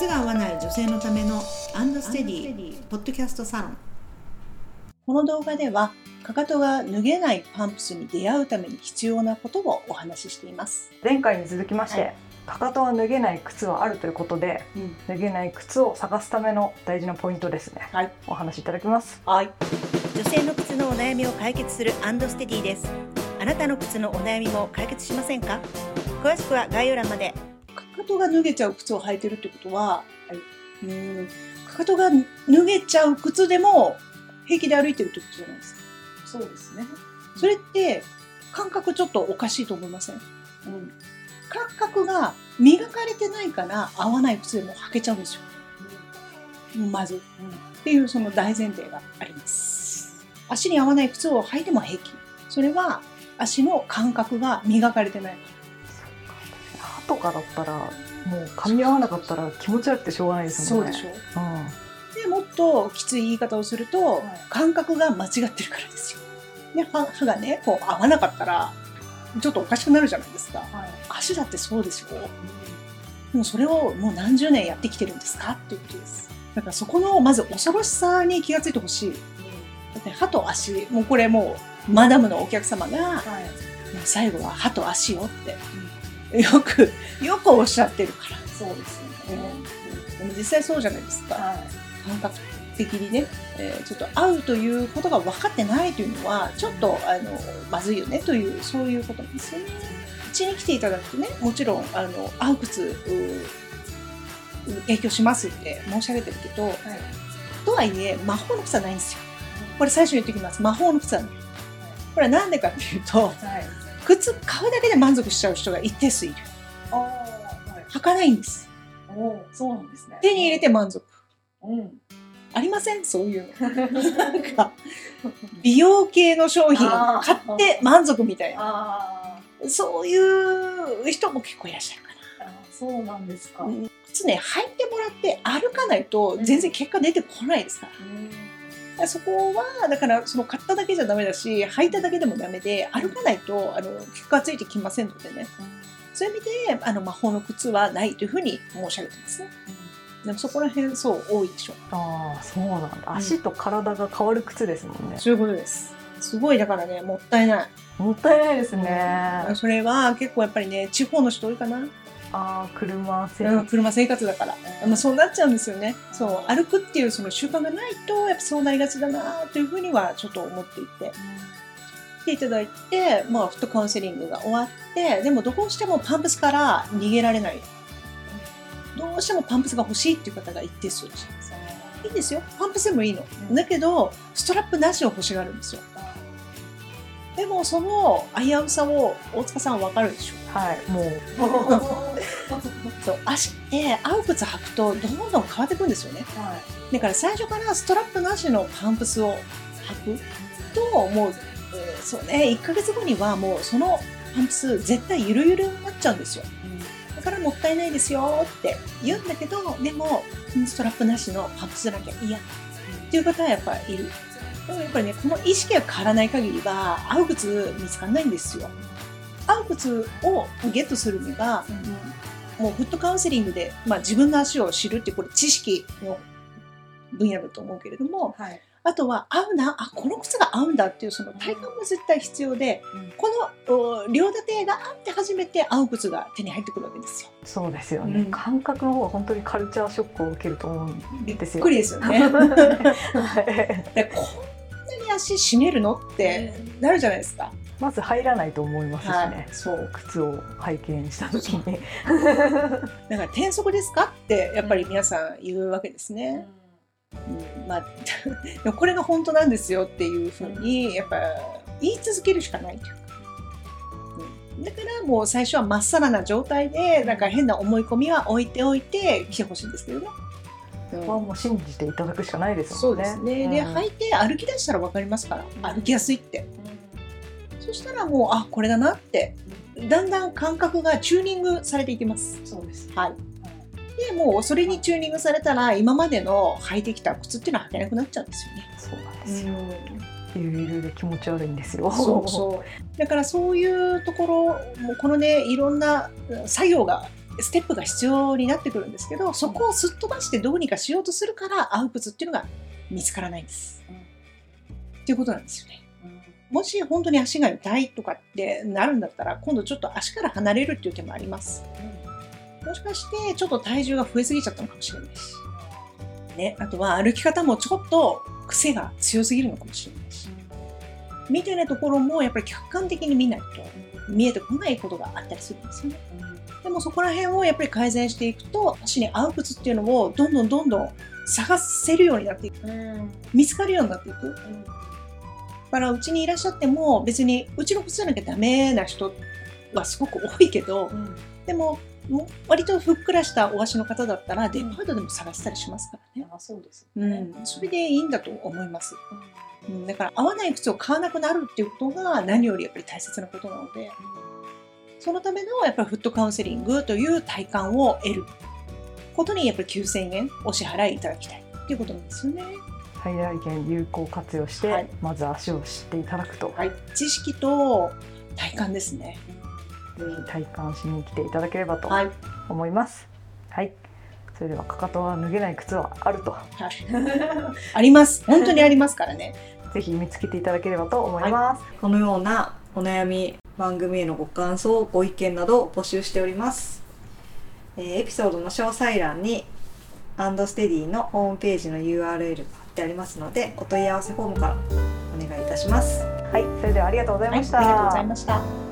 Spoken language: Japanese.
靴が合わない女性のためのアンドステディポッドキャストサロン。この動画ではかかとが脱げないパンプスに出会うために必要なことをお話ししています。前回に続きまして、はい。かかとは脱げない靴はあるということでうん。脱げない靴を探すための大事なポイントですね。はい。お話しいただきます。はい。女性の靴のお悩みを解決するアンドステディです。あなたの靴のお悩みも解決しませんか？詳しくは概要欄までかかとが脱げちゃう靴を履いてるってことは、うんかかとが脱げちゃう靴でも平気で歩いてるってことじゃないですか。そうですね。それって感覚ちょっとおかしいと思いません、うん、感覚が磨かれてないから合わない靴でも履けちゃうんですよ。まず、っていうその大前提があります。足に合わない靴を履いても平気。それは足の感覚が磨かれてない歯とかだったらもう噛み合わなかったら気持ち悪くてしょうがないですもんね。そうでしょうん。でもっときつい言い方をすると、はい。感覚が間違ってるからですよ。で歯歯がねこう合わなかったらちょっとおかしくなるじゃないですか。はい。足だってそうですよ。でもそれをもう何十年やってきてるんですかっていうことです。だからそこのまず恐ろしさに気がついてほしい。だって歯と足もうこれもうマダムのお客様がはい。もう最後は歯と足よって、よくよくおっしゃってるから。そうですうん。でも実際そうじゃないですか、はい。感覚的にね、えーちょっと会うということが分かってないというのはちょっとあのまずいよねというそういうことなんですよね。うちに来ていただくとねもちろんあの合う靴う提供しますって申し上げてるけどはい。とはいえ魔法の靴はないんですよ。これ最初に言っておきます。魔法の靴はない。これはなんでかっていうとはい靴買うだけで満足しちゃう人が一定数いる。ああはい。履かないんです。おーそうなんですね。手に入れて満足。うん。ありません？そういうの。なんか美容系の商品買って満足みたいな。あそういう人も結構いらっしゃるかーあそうなんですか。な、うん。靴ね履いてもらって歩かないと全然結果出てこないですから,、そこはだからその買っただけじゃダメだし履いただけでもダメで歩かないとあの結果がついてきませんのでね。そういう意味であの魔法の靴はないというふうに申し上げてますね。でもそこら辺そう多いでしょああそうなんだ。足と体が変わる靴ですもんね、そういうことです。すごいだからねもったいない。もったいないですね、それは結構やっぱりね地方の人多いかな、ああ車生うん、活、車生活だから、まあ、そうなっちゃうんですよね。そう歩くっていうその習慣がないとやっぱそうなりがちだなというふうにはちょっと思っていて。来ていただいて、まあ、フットカウンセリングが終わってでもどうしてもパンプスから逃げられない。どうしてもパンプスが欲しいっていう方が一定数いらっしゃいます。いいんですよ。パンプスでもいいの、うん。だけどストラップなしを欲しがるんですよ。でもその危うさを大塚さんは分かるでしょはい。もう そう足って合う靴履くとどんどん変わっていくんですよね。はい。だから最初からストラップなしのパンプスを履くともう、えーそうね1ヶ月後にはもうそのパンプス絶対ゆるゆるになっちゃうんですよ。だからもったいないですよって言うんだけどでもうんストラップなしのパンプスなきゃ嫌。っていう方はやっぱりいる。でもやっぱりねこの意識が変わらない限りは合う靴見つかんないんですよ合う靴をゲットするには、もうフットカウンセリングで、まあ、自分の足を知るってこれ知識の分野だと思うけれどもはい。あとは合うなあこの靴が合うんだっていうその体感も絶対必要でこのお両立てがあって初めて合う靴が手に入ってくるわけですよ。そうですよね、うん。感覚の方が本当にカルチャーショックを受けると思うんびっですよ。くりですよね。はい。でこんなに足締めるのってなるじゃないですか。まず入らないと思いますしね、はいそう。靴を拝見した時に、だから転足ですかってやっぱり皆さん言うわけですね。うん。まあ、でもこれが本当なんですよっていうふうにやっぱ言い続けるしかないというか、うん、だからもう最初はまっさらな状態でなんか変な思い込みは置いておいて来てほしいんですけどね。うん。ここはもう信じていただくしかないですもんね。ですね、でうん。履いて歩き出したら分かりますから。歩きやすいってそしたらもうあこれだなってだんだん感覚がチューニングされていきますそうです。はいでもうそれにチューニングされたら今までの履いてきた靴っていうのは履けなくなっちゃうんですよねそうなんですよ。ゆるゆるで気持ち悪いんですよ。そうそうだからそういうところもうこのねいろんな作業がステップが必要になってくるんですけどそこをすっ飛ばしてどうにかしようとするから合う靴っていうのが見つからないんです。っていうことなんですよね。もし本当に足が痛いとかってなるんだったら今度ちょっと足から離れるっていう手もあります。もしかしてちょっと体重が増えすぎちゃったのかもしれないし。ね、あとは歩き方もちょっと癖が強すぎるのかもしれないし。みたいなところもやっぱり客観的に見ないと見えてこないことがあったりするんですよね。でもそこら辺をやっぱり改善していくと足に合う靴っていうのをどんどんどんどん探せるようになっていく見つかるようになっていく。だからうちにいらっしゃっても別にうちの靴じゃなきゃダメな人はすごく多いけどでももう割とふっくらしたお足の方だったらデパートでも探したりしますからね。あそうですうん、それでいいんだと思います。うん、だから合わない靴を買わなくなるっていうことが何よりやっぱり大切なことなので。そのためのやっぱりフットカウンセリングという体感を得ることにやっぱり9000円お支払いいただきたいっていうことなんですよね。最大限有効活用して、はいまず足を知っていただくと、はい、知識と体感ですね。ぜひ体感しに来ていただければとはい、思います。はい、それではかかとは脱げない靴はあると、あります。本当にありますからね。ぜひ見つけていただければと思います。このようなお悩み番組へのご感想ご意見などを募集しております、えーエピソードの詳細欄にアンドステディのホームページの URL が貼ってありますのでお問い合わせフォームからお願いいたしますはい、それではありがとうございはい、ました。ありがとうございました。